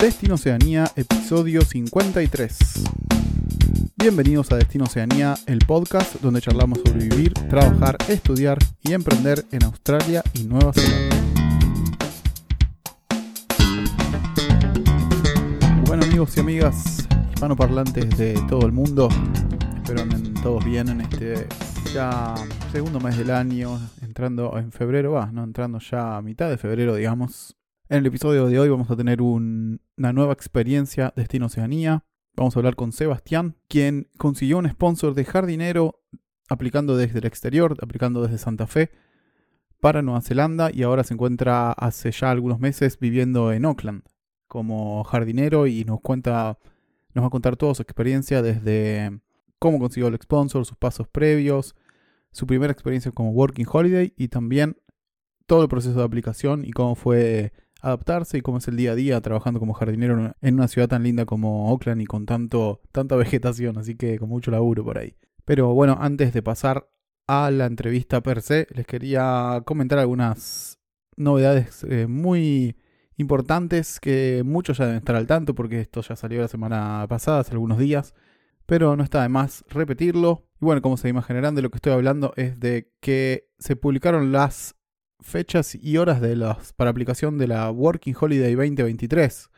Destino Oceanía, episodio 53. Bienvenidos a Destino Oceanía, el podcast donde charlamos sobre vivir, trabajar, estudiar y emprender en Australia y Nueva Zelanda. Bueno amigos y amigas hispanoparlantes de todo el mundo, espero anden todos bien en este ya segundo mes del año, entrando en febrero, va, no entrando ya a mitad de febrero, digamos. En el episodio de hoy vamos a tener una nueva experiencia Destino Oceanía. Vamos a hablar con Sebastián, quien consiguió un sponsor de jardinero aplicando desde el exterior, aplicando desde Santa Fe para Nueva Zelanda y ahora se encuentra hace ya algunos meses viviendo en Auckland como jardinero y nos cuenta, nos va a contar toda su experiencia desde cómo consiguió el sponsor, sus pasos previos, su primera experiencia como Working Holiday y también todo el proceso de aplicación y cómo fue adaptarse y cómo es el día a día trabajando como jardinero en una ciudad tan linda como Auckland y con tanto, tanta vegetación, así que con mucho laburo por ahí. Pero bueno, antes de pasar a la entrevista per se, les quería comentar algunas novedades eh, muy importantes que muchos ya deben estar al tanto porque esto ya salió la semana pasada, hace algunos días, pero no está de más repetirlo. Y bueno, como se imaginarán, de lo que estoy hablando es de que se publicaron las fechas y horas de las, para aplicación de la Working Holiday 2023.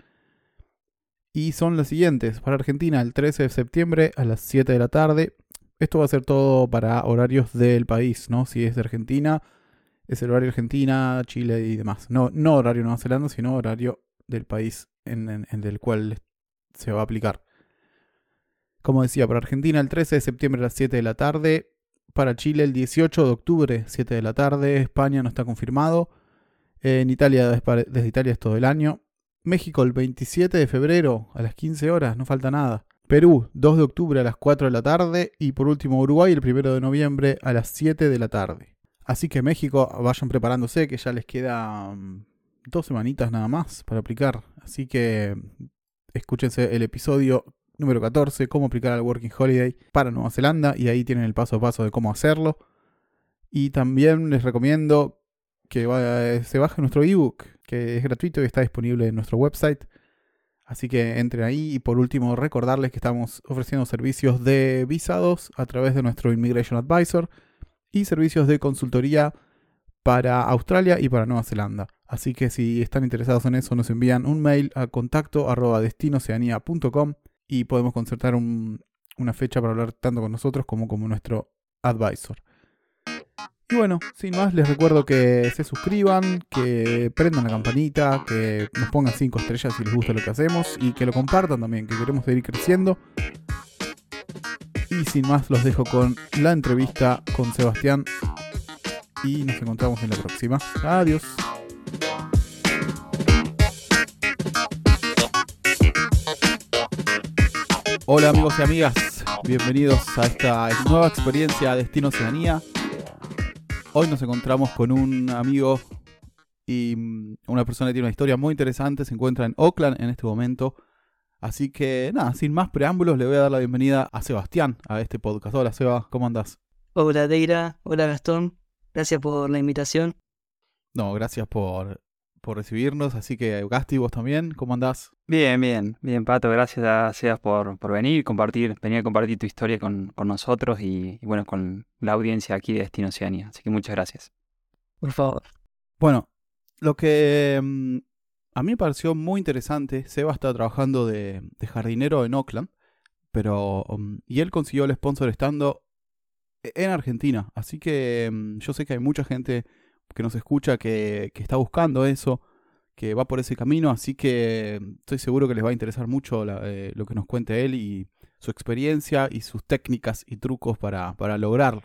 Y son las siguientes. Para Argentina el 13 de septiembre a las 7 de la tarde. Esto va a ser todo para horarios del país, ¿no? Si es de Argentina, es el horario Argentina, Chile y demás. No, no horario Nueva Zelanda, sino horario del país en, en el cual se va a aplicar. Como decía, para Argentina el 13 de septiembre a las 7 de la tarde, para Chile el 18 de octubre, 7 de la tarde. España no está confirmado. En Italia, desde Italia es todo el año. México el 27 de febrero a las 15 horas, no falta nada. Perú, 2 de octubre a las 4 de la tarde. Y por último Uruguay, el 1 de noviembre a las 7 de la tarde. Así que México, vayan preparándose, que ya les queda mm, dos semanitas nada más para aplicar. Así que escúchense el episodio número 14, cómo aplicar al Working Holiday para Nueva Zelanda y ahí tienen el paso a paso de cómo hacerlo. Y también les recomiendo que se baje nuestro ebook, que es gratuito y está disponible en nuestro website. Así que entren ahí y por último recordarles que estamos ofreciendo servicios de visados a través de nuestro Immigration Advisor y servicios de consultoría para Australia y para Nueva Zelanda. Así que si están interesados en eso, nos envían un mail a contacto y podemos concertar una fecha para hablar tanto con nosotros como como nuestro advisor. Y bueno, sin más, les recuerdo que se suscriban, que prendan la campanita, que nos pongan 5 estrellas si les gusta lo que hacemos y que lo compartan también, que queremos seguir creciendo. Y sin más, los dejo con la entrevista con Sebastián y nos encontramos en la próxima. Adiós. Hola amigos y amigas, bienvenidos a esta nueva experiencia Destino Oceanía. Hoy nos encontramos con un amigo y mm, una persona que tiene una historia muy interesante, se encuentra en Oakland en este momento. Así que nada, sin más preámbulos, le voy a dar la bienvenida a Sebastián a este podcast. Hola Seba, ¿cómo andás? Hola Deira, hola Gastón, gracias por la invitación. No, gracias por por recibirnos. Así que, Gasti, vos también, ¿cómo andás? Bien, bien, bien, Pato. Gracias Seas por, por venir, compartir, venir a compartir tu historia con, nosotros y, bueno, con la audiencia aquí de Destino Oceania. Así que muchas gracias. Por favor. Bueno, lo que mm, a mí me pareció muy interesante, Seba está trabajando de, jardinero en Oakland, pero mm, y él consiguió el sponsor estando en Argentina. Así que mm, yo sé que hay mucha gente que nos escucha que, está buscando eso, que va por ese camino, así que estoy seguro que les va a interesar mucho eh, lo que nos cuente él y su experiencia y sus técnicas y trucos para, para lograrlo.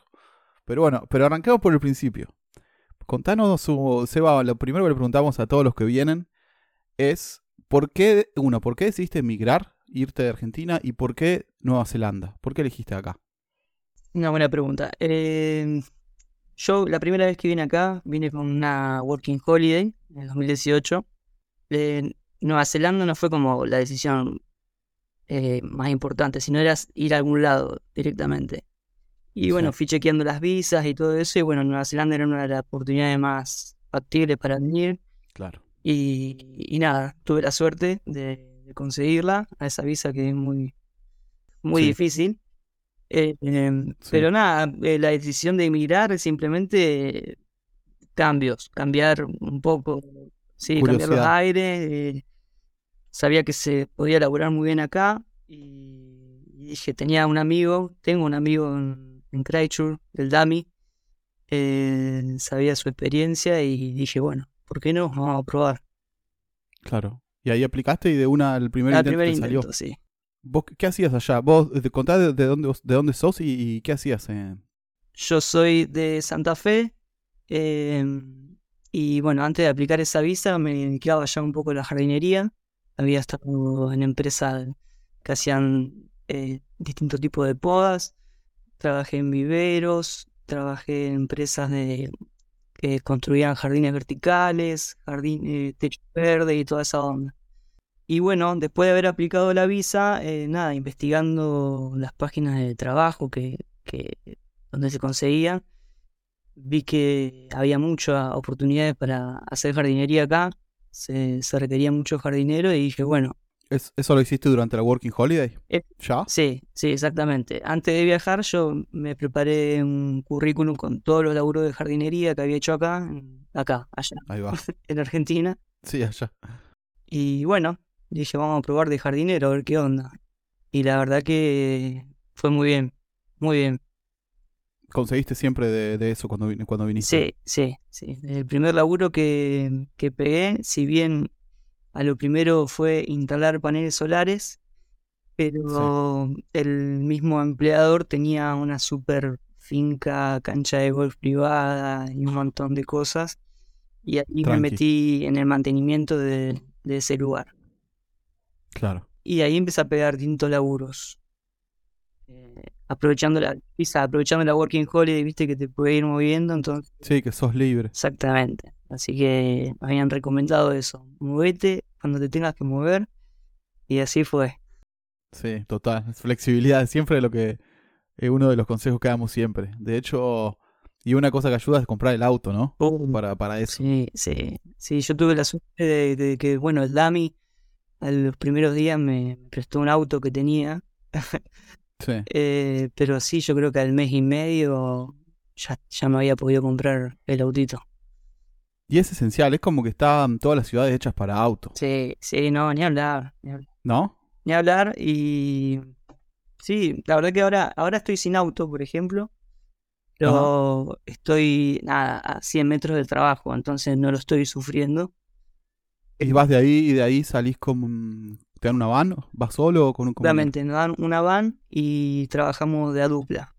Pero bueno, pero arranquemos por el principio. Contanos, su, Seba, lo primero que le preguntamos a todos los que vienen es, ¿por qué, uno, por qué decidiste emigrar, irte de Argentina y por qué Nueva Zelanda? ¿Por qué elegiste acá? Una buena pregunta. Eh, yo la primera vez que vine acá, vine con una Working Holiday en el 2018. Nueva Zelanda no fue como la decisión eh, más importante, sino era ir a algún lado directamente. Y bueno, fui chequeando las visas y todo eso, y bueno, Nueva Zelanda era una de las oportunidades más factibles para venir. Claro. Y, y nada, tuve la suerte de, de conseguirla a esa visa que es muy, muy Sí. difícil. Eh, em, Sí. Pero nada, eh, la decisión de emigrar es simplemente cambios, cambiar un poco, sí, cambiar los aires. eh, sabía que se podía laburar muy bien acá y, y dije, tenía un amigo, tengo un amigo en, en el Dami, sabía su experiencia y dije, bueno, ¿por qué no? Vamos a probar. Claro. Y ahí aplicaste y de una al primer intento primer te salió. intento, sí. ¿Vos qué- hacías allá? Vos eh, contá de, de dónde de dónde sos y, qué hacías. eh? Yo soy de Santa Fe em, y bueno, antes de aplicar esa visa me dedicaba ya un poco a la jardinería. Había estado en empresas que hacían eh, distintos tipos de podas. Trabajé en viveros, trabajé en empresas de que construían jardines verticales, jardín, eh, techo verde y toda esa onda. Y bueno, después de haber aplicado la visa, eh, nada, investigando las páginas de trabajo que, que donde se conseguían, vi que había muchas oportunidades para hacer jardinería acá, se, se requería mucho jardinero y dije, bueno, ¿Es- ¿Eso lo hiciste durante la Working Holiday? Eh, ¿Ya? sí, sí, exactamente. Antes de viajar yo me preparé un currículum con todos los laburos de jardinería que había hecho acá, acá, allá, Ahí va. en Argentina. Sí, allá. Y bueno, dije, vamos a probar de jardinero, a ver qué onda. Y la verdad que fue muy bien, muy bien. ¿Conseguiste siempre de, de eso cuando, cuando viniste? Sí, sí, sí. El primer laburo que, que pegué, si bien a lo primero fue instalar paneles solares, pero el mismo empleador tenía una super finca, cancha de golf privada y un montón de cosas. Y ahí me metí en el mantenimiento de, de ese lugar. Claro. Y ahí empecé a pegar distintos laburos. Eh, aprovechando la aprovechando la working holiday, viste que te puede ir moviendo, entonces Sí, que sos libre. Exactamente. Así que me habían recomendado eso. Movete cuando te tengas que mover. Y así fue. Sí, total. Flexibilidad es siempre lo que es uno de los consejos que damos siempre. De hecho, y una cosa que ayuda es comprar el auto, ¿no? Para, para eso. Sí, sí. Sí, yo tuve la suerte de, de que, bueno, el Dami a los primeros días me prestó un auto que tenía. Sí. Eh, pero sí, yo creo que al mes y medio ya, ya me había podido comprar el autito. Y es esencial, es como que están todas las ciudades hechas para auto, Sí, sí, no, ni hablar. Ni hablar. ¿no? ni hablar y sí, la verdad que ahora, ahora estoy sin auto, por ejemplo, pero estoy nada, a 100 metros del trabajo, entonces no lo estoy sufriendo. Y vas de ahí y de ahí salís con... ¿Te dan una van? ¿Vas solo o con un compañero? Nos dan una van y trabajamos de a dupla.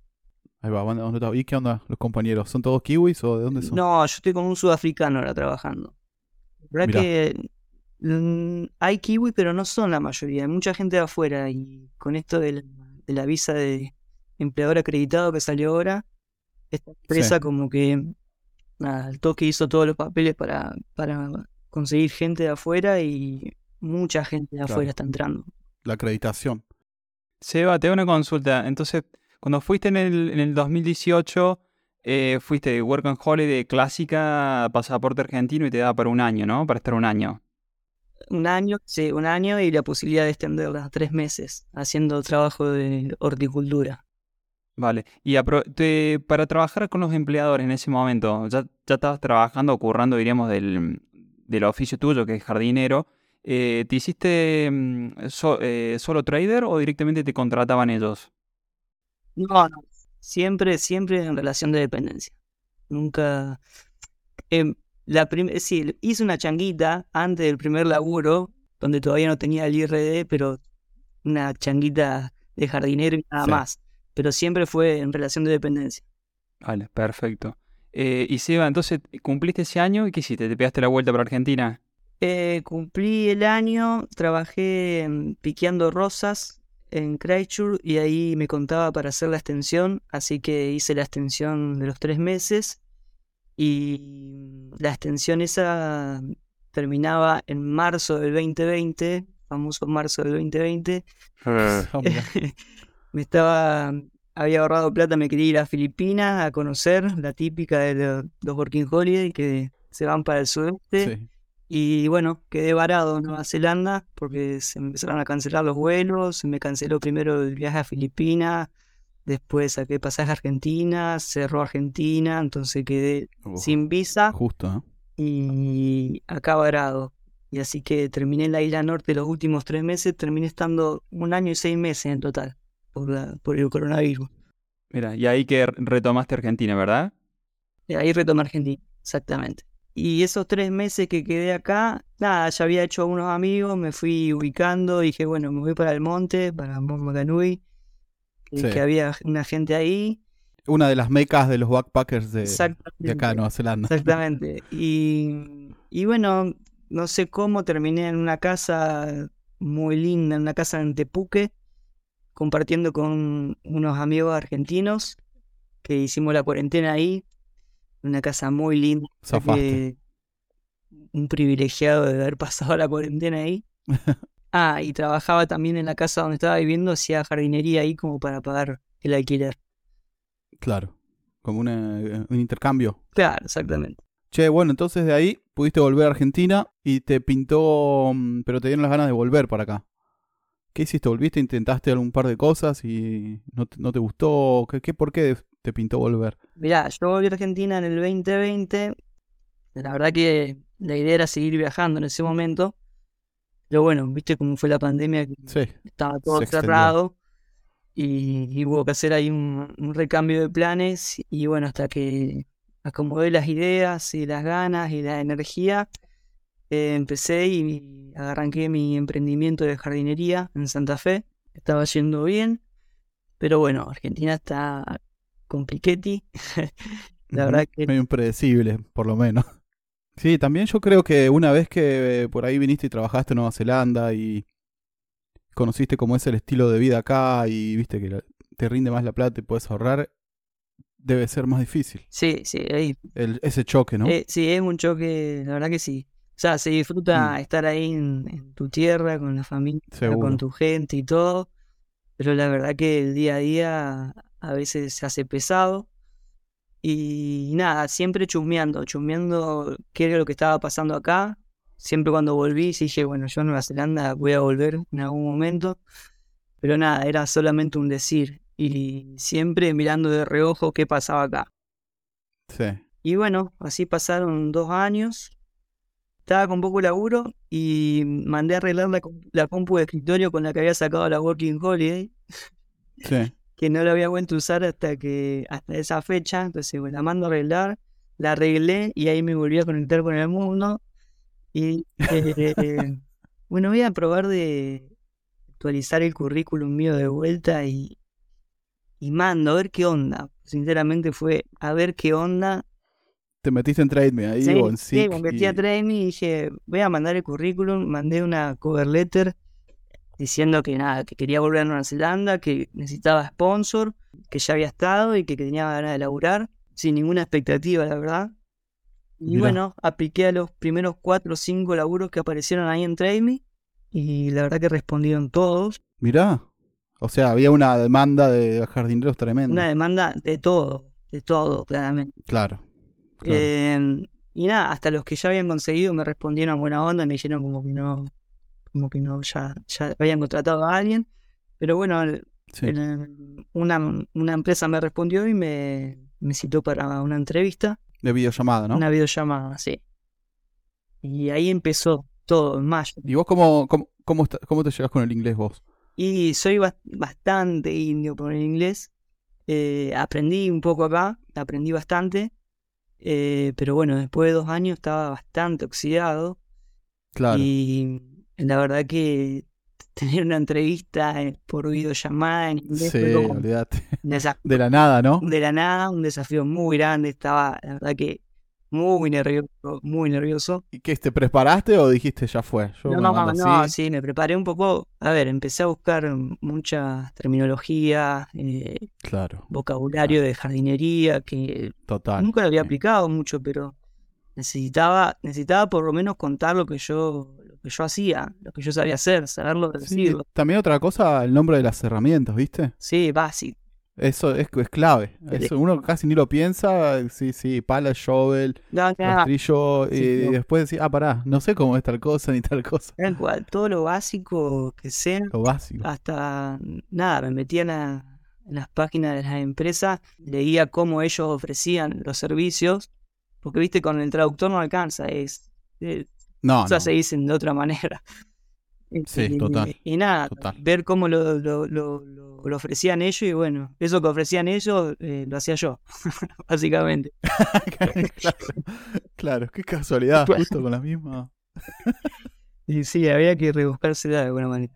Ahí va, ¿dónde? ¿Y qué onda los compañeros? ¿Son todos kiwis o de dónde son? No, yo estoy con un sudafricano ahora trabajando. La verdad Mirá. que mm, hay kiwi, pero no son la mayoría. Hay mucha gente de afuera y con esto de la, de la visa de empleador acreditado que salió ahora, esta empresa como que nada, al toque hizo todos los papeles para, para conseguir gente de afuera y mucha gente de Claro. afuera está entrando. La acreditación. Seba, te hago una consulta. Entonces, cuando fuiste en el, en el 2018, eh, fuiste de Work and Holiday clásica, pasaporte argentino y te daba para un año, ¿no? Para estar un año. Un año, sí, un año y la posibilidad de extenderla a tres meses haciendo trabajo de horticultura. Vale. Y te- para trabajar con los empleadores en ese momento, ya, ya estabas trabajando currando, diríamos, del, del oficio tuyo, que es jardinero. Eh, ¿Te hiciste mm, so- eh, solo trader o directamente te contrataban ellos? No, no. Siempre, siempre en relación de dependencia. Nunca. em, la sí, hice una changuita antes del primer laburo, donde todavía no tenía el IRD, pero una changuita de jardinero y nada Sí. más. Pero siempre fue en relación de dependencia. Vale, perfecto. Eh, y Seba, entonces, ¿cumpliste ese año y qué hiciste? ¿Te pegaste la vuelta para Argentina? Eh, cumplí el año, trabajé em, piqueando rosas en Christchurch y ahí me contaba para hacer la extensión, así que hice la extensión de los tres meses y la extensión esa terminaba en marzo del 2020, famoso marzo del 2020. Ah, mirá. Me estaba, había ahorrado plata, me quería ir a Filipinas a conocer la típica de lo- los Working Holiday que se van para el sudeste. Sí. Y bueno, quedé varado en Nueva Zelanda porque se empezaron a cancelar los vuelos, se me canceló primero el viaje a Filipinas, después saqué pasaje a Argentina, cerró Argentina, entonces quedé Uf, sin visa Justo, ¿no? y acá varado. Y así que terminé en la isla norte los últimos tres meses, terminé estando un año y seis meses en total por, la- por el coronavirus. Mira, y ahí que retomaste Argentina, ¿verdad? Y ahí retomé Argentina, exactamente. Y esos tres meses que quedé acá, nada, ya había hecho unos amigos, me fui ubicando, dije, bueno, me voy para el monte, para que, Sí. que había una gente ahí. Una de las mecas de los backpackers de, de acá, Nueva Zelanda. Exactamente. Y, y bueno, no sé cómo terminé en una casa muy linda, en una casa en Tepuque, compartiendo con unos amigos argentinos que hicimos la cuarentena ahí. Una casa muy linda. que un privilegiado de haber pasado la cuarentena ahí. Ah, y trabajaba también en la casa donde estaba viviendo, hacía jardinería ahí como para pagar el alquiler. Claro. Como una- un intercambio. Claro, exactamente. Che, bueno, entonces de ahí pudiste volver a Argentina y te pintó, mm, pero te dieron las ganas de volver para acá. ¿Qué hiciste? ¿Volviste? ¿Intentaste algún par de cosas y no te, no te gustó? ¿Qué, qué, ¿Por qué te pintó volver? Mirá, yo volví a Argentina en el 2020. La verdad que la idea era seguir viajando en ese momento. Pero bueno, viste cómo fue la pandemia, Sí, estaba todo cerrado y, y hubo que hacer ahí un, un recambio de planes. Y bueno, hasta que acomodé las ideas y las ganas y la energía, eh, empecé y arranqué mi emprendimiento de jardinería en Santa Fe. Estaba yendo bien, pero bueno, Argentina está compliquetti. La Ujú. verdad que medio impredecible, por lo menos. Sí, también yo creo que una vez que eh, por ahí viniste y trabajaste en Nueva Zelanda y conociste cómo es el estilo de vida acá y viste que la- te rinde más la plata y puedes ahorrar, debe ser más difícil. sí, sí, ahí El- ese choque, ¿no? Eh, sí, es un choque, la verdad que sí. O sea, se disfruta Mm. estar ahí en, en tu tierra, con la familia, Seguro. con tu gente y todo, pero la verdad que el día a día a veces se hace pesado. Y nada, siempre chusmeando, chusmeando qué era lo que estaba pasando acá. Siempre cuando volví, dije, bueno, yo a Nueva Zelanda voy a volver en algún momento. Pero nada, era solamente un decir. Y siempre mirando de reojo qué pasaba acá. Sí. Y bueno, así pasaron dos años. Estaba con poco laburo y mandé a arreglar la, la compu de escritorio con la que había sacado la Working Holiday, Sí. que no la había vuelto a usar hasta que hasta esa fecha. Entonces, bueno, la mando a arreglar, la arreglé y ahí me volví a conectar con el mundo. Y eh, bueno, voy a probar de actualizar el currículum mío de vuelta y, y mando a ver qué onda. Sinceramente fue a ver qué onda Te metiste en Trade Me ahí Sí, o en sí, Seek me metí a y- Trade Me y dije, voy a mandar el currículum, mandé una cover letter diciendo que nada, que quería volver a Nueva Zelanda, que necesitaba sponsor, que ya había estado y que tenía ganas de laburar, sin ninguna expectativa, la verdad. Y Mirá. bueno, apliqué a los primeros cuatro o cinco laburos que aparecieron ahí en Trade Me y la verdad que respondieron todos. Mirá. O sea, había una demanda de jardineros tremenda. Una demanda de todo, de todo, claramente. Claro. Claro. Eh, y nada, hasta los que ya habían conseguido me respondieron buena onda, me dijeron como que no, como que no, ya, ya habían contratado a alguien. Pero bueno, el- Sí. el- una, una empresa me respondió y me, me citó para una entrevista, De videollamada, ¿no? una videollamada, sí. Y ahí empezó todo, en mayo. ¿Y vos cómo, cómo, cómo, está- cómo te llegas con el inglés vos? Y soy bas- bastante indio por el inglés. Eh, aprendí un poco acá, aprendí bastante. Eh, pero bueno, después de dos años estaba bastante oxidado. Claro. Y la verdad que tener una entrevista por videollamada en inglés Sí, olvídate. De la nada, ¿no? de la nada, un desafío muy grande. Estaba, la verdad que muy nervioso, muy nervioso. ¿Y qué? ¿Te preparaste o dijiste ya fue? Yo No, no, no, sí, me preparé un poco. A ver, empecé a buscar mucha terminología, eh, Claro, vocabulario de jardinería, que total. nunca lo había Sí. aplicado mucho, pero necesitaba, necesitaba por lo menos contar lo que yo, lo que yo hacía, lo que yo sabía hacer, saberlo Sí, decirlo. También otra cosa, el nombre de las herramientas, ¿viste? Sí, básico, Eso es, es clave. Eso uno casi ni lo piensa. Sí, sí, pala, shovel, No, nada, rastrillo. Sí, y no. después decir, ah, pará, no sé cómo es tal cosa ni tal cosa. cual, todo lo básico que sea, Lo básico. hasta nada, me metía en, la- en las páginas de las empresas, leía cómo ellos ofrecían los servicios, porque viste, con el traductor no alcanza, es, No, cosas no. se dicen de otra manera. Sí, Y- total, Y nada, total. ver cómo lo, lo, lo, lo- lo ofrecían ellos y bueno, eso que ofrecían ellos eh, lo hacía yo, básicamente. claro, claro, qué casualidad, justo con la misma. Y sí, había que rebuscársela de alguna manera.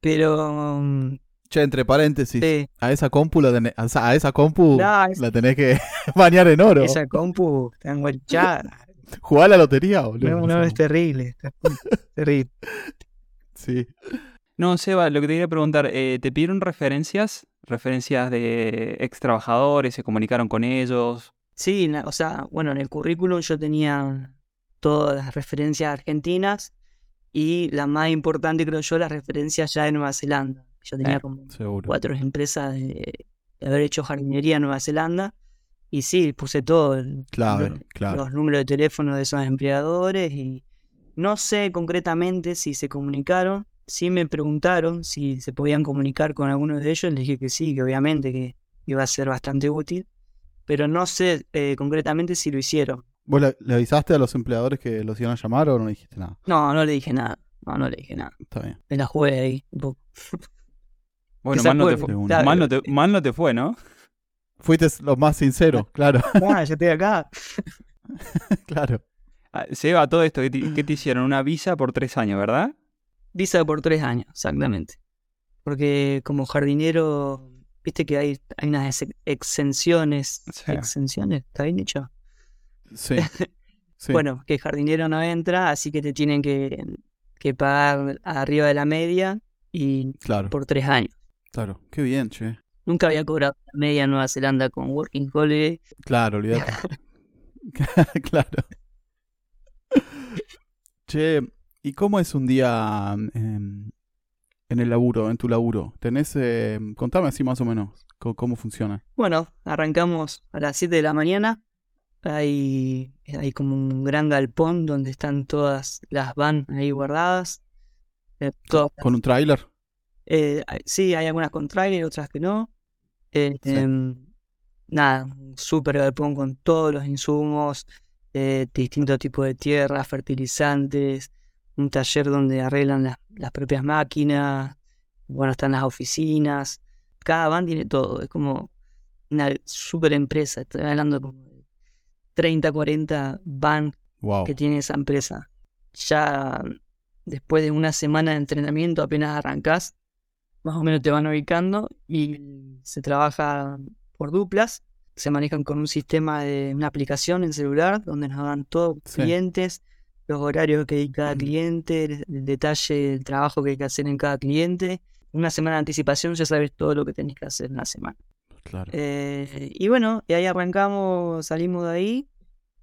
Pero, mm, Che, entre paréntesis, sí, a esa compu la tenés, a esa- compu es- la tenés que bañar en oro. esa compu está enguachada. Jugar a la lotería, boludo. No, no, es terrible. está terrible. Sí. No, Seba, lo que te quería preguntar, eh, ¿te pidieron referencias? ¿Referencias de ex trabajadores? ¿Se comunicaron con ellos? Sí, o sea, bueno, en el currículum yo tenía todas las referencias argentinas y la más importante, creo yo, las referencias ya de Nueva Zelanda. Yo tenía Eh, como Seguro. cuatro empresas de, de haber hecho jardinería en Nueva Zelanda. Y sí, puse todo, el- Clave, lo- claro. los números de teléfono de esos empleadores y no sé concretamente si se comunicaron. Sí me preguntaron si se podían comunicar con alguno de ellos. Les dije que sí, que obviamente que iba a ser bastante útil. Pero no sé eh, concretamente si lo hicieron. ¿Vos le, le avisaste a los empleadores que los iban a llamar o no dijiste nada? No, no le dije nada. No, no le dije nada. Está bien. Me la jugué ahí un poco. Bueno, mal no, te fue, claro. mal, no te, mal no te fue, ¿no? Fuiste lo más sincero, claro, Ah, yo estoy acá. claro. Ah, Seba, todo esto, ¿qué te, qué te hicieron? Una visa por tres años, ¿verdad? Visa por tres años, exactamente. Porque como jardinero, viste que hay, hay unas ex- exenciones. Sí. ¿Exenciones? ¿Está bien dicho? Sí. sí. Bueno, que jardinero no entra, así que te tienen que, que pagar arriba de la media y claro, por tres años. claro. Qué bien, che. Nunca había cobrado media en Nueva Zelanda con Working Holiday. Claro, olvídate. claro. Che, ¿y cómo es un día em, en el laburo, en tu laburo? ¿Tenés, em, contame así más o menos cómo, funciona? Bueno, arrancamos a las 7 de la mañana. Hay, hay como un gran galpón donde están todas las van ahí guardadas. Eh, todas ¿Con un tráiler? Eh, sí, hay algunas con trailer, otras que no. Sí. em, nada, un super galpón con todos los insumos, eh, distintos tipos de tierra, fertilizantes, un taller donde arreglan las, las propias máquinas, bueno, están las oficinas. Cada van tiene todo, es como una super empresa. Estoy hablando como de 30, 40 van Wow. que tiene esa empresa. Ya después de una semana de entrenamiento, apenas arrancás, más o menos te van ubicando y se trabaja por duplas. Se manejan con un sistema de una aplicación en celular donde nos dan todos los Sí. clientes, los horarios que hay cada Mm. cliente, el, el detalle del trabajo que hay que hacer en cada cliente. Una semana de anticipación ya sabes todo lo que tenés que hacer en la semana. Claro. Eh, y bueno, y ahí arrancamos, salimos de ahí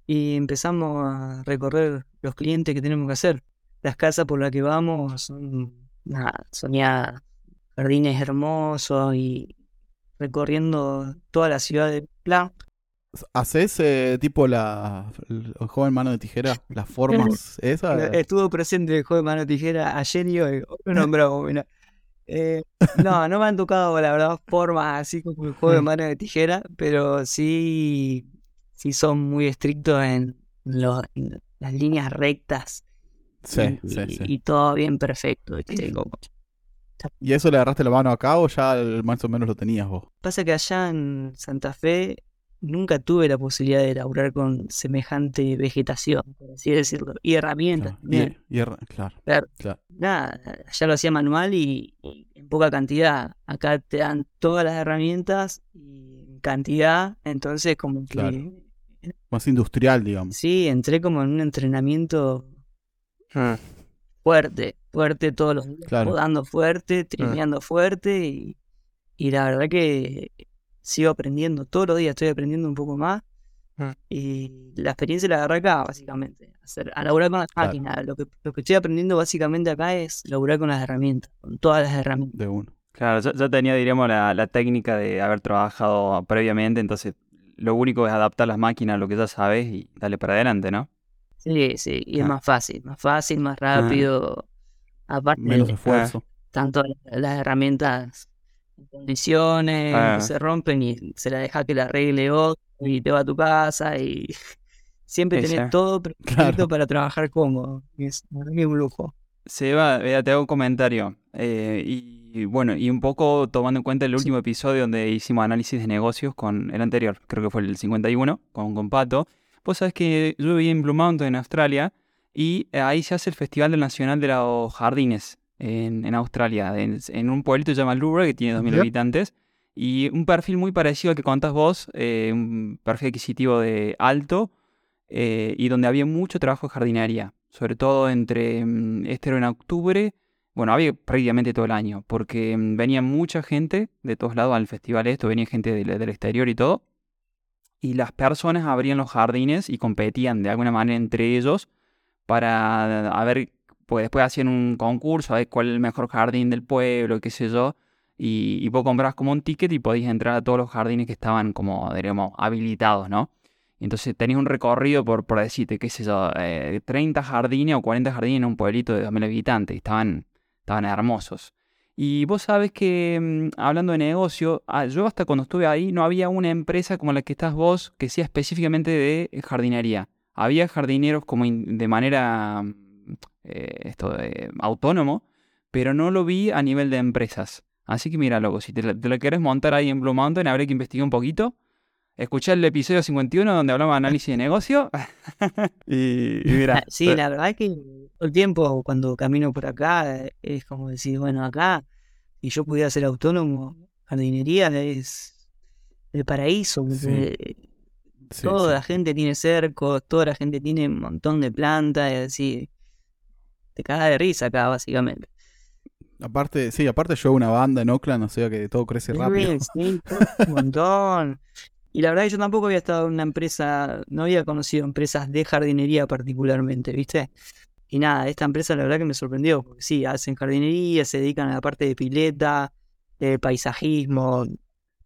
y empezamos a recorrer los clientes que tenemos que hacer. Las casas por las que vamos son nada, soñadas, jardines hermosos y recorriendo toda la ciudad de Plan. ¿Haces eh, tipo la el joven mano de tijera? ¿Las formas esas? Estuvo presente el de mano tijera ayer y hoy, lo nombramos. Eh, no, no me han tocado la verdad formas así como el juego de mano de tijera, pero sí, sí son muy estrictos en, en las líneas rectas Sí, y, sí, y- sí. y todo bien perfecto. ¿viste? Como- ¿Y eso le agarraste la mano acá o ya más o menos lo tenías vos? Pasa que allá en Santa Fe nunca tuve la posibilidad de laburar con semejante vegetación, por así decirlo, y herramientas Claro. también. Y, y claro, Claro. claro. nada, allá lo hacía manual y, y en poca cantidad. Acá te dan todas las herramientas y en cantidad, entonces como que Claro. Más industrial, digamos. sí, entré como en un entrenamiento fuerte, fuerte todos los días, Claro. fuerte, trineando fuerte y, y la verdad que sigo aprendiendo, todos los días estoy aprendiendo un poco más Mm. y la experiencia la agarré acá básicamente, a, hacer, a laburar con las Claro. máquinas, lo que, lo que estoy aprendiendo básicamente acá es laburar con las herramientas, con todas las herramientas. De uno. Claro, ya, ya tenía, diríamos, la, la técnica de haber trabajado previamente, entonces lo único es adaptar las máquinas a lo que ya sabes y darle para adelante, ¿no? Sí, sí, y es Ah. más fácil, más fácil, más rápido. Aparte, Menos esfuerzo. tanto las herramientas en condiciones Ah. se rompen y se la deja que la arregle otro y te va a tu casa y siempre tenés todo perfecto Claro. para trabajar cómodo. Es, es un lujo. Seba, vea, te hago un comentario. eh, y, y bueno, y un poco tomando en cuenta el último episodio donde hicimos análisis de negocios con el anterior, creo que fue el 51, con, con Pato. Vos sabés que yo viví en Blue Mountain, en Australia, y eh, ahí se hace el Festival Nacional de los Jardines en, en Australia, en, en un pueblito que se llama Lura, que tiene 2.000 Mira. habitantes, y un perfil muy parecido al que contás vos, eh, un perfil adquisitivo de alto, eh, y donde había mucho trabajo de jardinería, sobre todo entre, mm, este era en octubre, bueno, había prácticamente todo el año, porque mm, venía mucha gente de todos lados al festival esto, venía gente del, del exterior y todo, y las personas abrían los jardines y competían de alguna manera entre ellos para ver, pues después hacían un concurso, a ver cuál es el mejor jardín del pueblo, qué sé yo, y, y vos comprabas como un ticket y podías entrar a todos los jardines que estaban como, diríamos, habilitados, ¿no? Entonces tenías un recorrido por, por decirte, qué sé yo, eh, 30 jardines o 40 jardines en un pueblito de 2.000 habitantes. y Estaban, estaban hermosos. Y vos sabes que, mm, hablando de negocio, ah, yo hasta cuando estuve ahí no había una empresa como la que estás vos que sea específicamente de eh, jardinería. Había jardineros como de manera mm, eh, esto, autónomo, pero no lo vi a nivel de empresas. Así que mira, loco, si te te la querés montar ahí en Blue Mountain, habría que investigar un poquito. Escuchar el episodio 51 donde hablamos de análisis de negocio. y, y mira, Sí, la verdad es que todo el tiempo cuando camino por acá eh, es como decir, bueno, acá, si yo pudiera ser autónomo, jardinería es el paraíso. Sí. Sí, toda sí. la gente tiene cercos, toda la gente tiene un montón de plantas, y así. Te cagas de risa acá, básicamente. Aparte, sí, aparte yo una banda en Oakland, o sea que todo crece rápido. Sí, un montón. Y la verdad que yo tampoco había estado en una empresa, no había conocido empresas de jardinería particularmente, ¿viste? Y nada, esta empresa la verdad que me sorprendió, porque sí, hacen jardinería, se dedican a la parte de pileta, de paisajismo.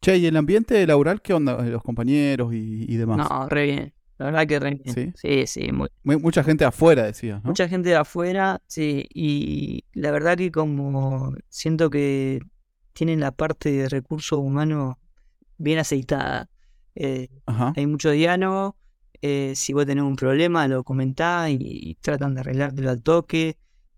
Che, ¿y el ambiente laboral qué onda? Los compañeros y, y demás. No, re bien. La verdad que re bien. ¿Sí? Sí, sí, muy- Mu- Mucha gente afuera, decías, ¿no? Mucha gente de afuera, sí, y la verdad que como siento que tienen la parte de recursos humanos bien aceitada. Eh, hay mucho diálogo, eh, si vos tenés un problema lo comentás y, y tratan de arreglártelo al toque.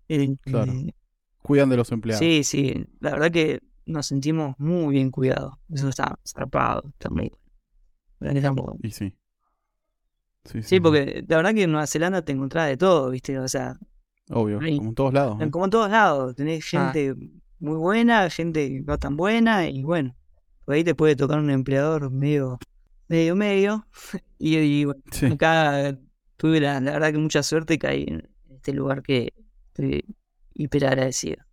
Eh, Claro. eh, Cuidan de los empleados. sí, sí, la verdad que nos sentimos muy bien cuidados. Eso está zarpado, está muy bueno. La verdad que está muy bueno. Y sí. Sí, Sí, porque la verdad que en Nueva Zelanda te encontrás de todo, ¿viste? O sea, Obvio, como en todos lados. ¿no? Como en todos lados, tenés Ah. gente muy buena, gente no tan buena, y bueno, por ahí te puede tocar un empleador medio, medio, medio. Y, y bueno, Sí. acá tuve la, la verdad que mucha suerte y caí en este lugar que estoy hiper agradecido.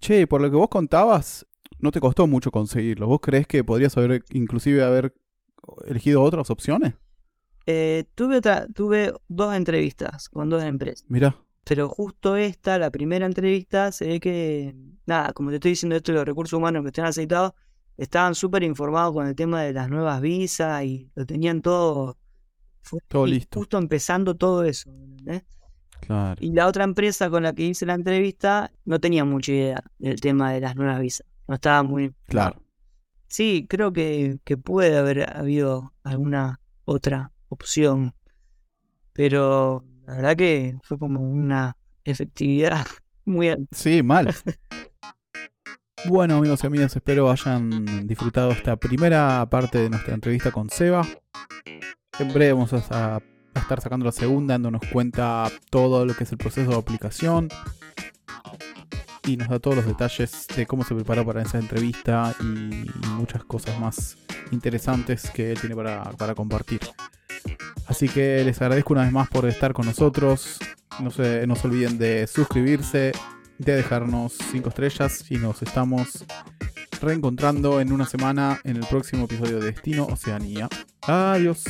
Che, por lo que vos contabas, no te costó mucho conseguirlo. ¿Vos crees que podrías haber, inclusive, haber elegido otras opciones? Eh, tuve otra, tuve dos entrevistas con dos empresas. Mirá. Pero justo esta, la primera entrevista, se ve que, nada, como te estoy diciendo esto los recursos humanos que están aceitados, estaban súper informados con el tema de las nuevas visas y lo tenían todo, fue Todo listo. justo empezando todo eso. ¿entendés? Claro. Y la otra empresa con la que hice la entrevista no tenía mucha idea del tema de las nuevas visas. No estaba muy... Claro. Sí, creo que, que puede haber habido alguna otra opción, pero la verdad que fue como una efectividad muy alta. Sí, mal. Bueno, amigos y amigas, espero hayan disfrutado esta primera parte de nuestra entrevista con Seba. En breve vamos a, estar sacando la segunda, dándonos cuenta todo lo que es el proceso de aplicación. Y nos da todos los detalles de cómo se preparó para esa entrevista y, y muchas cosas más interesantes que él tiene para, para compartir. Así que les agradezco una vez más por estar con nosotros. No se, no se olviden de suscribirse, de dejarnos 5 estrellas y nos estamos reencontrando en una semana en el próximo episodio de Destino Oceanía. Adiós.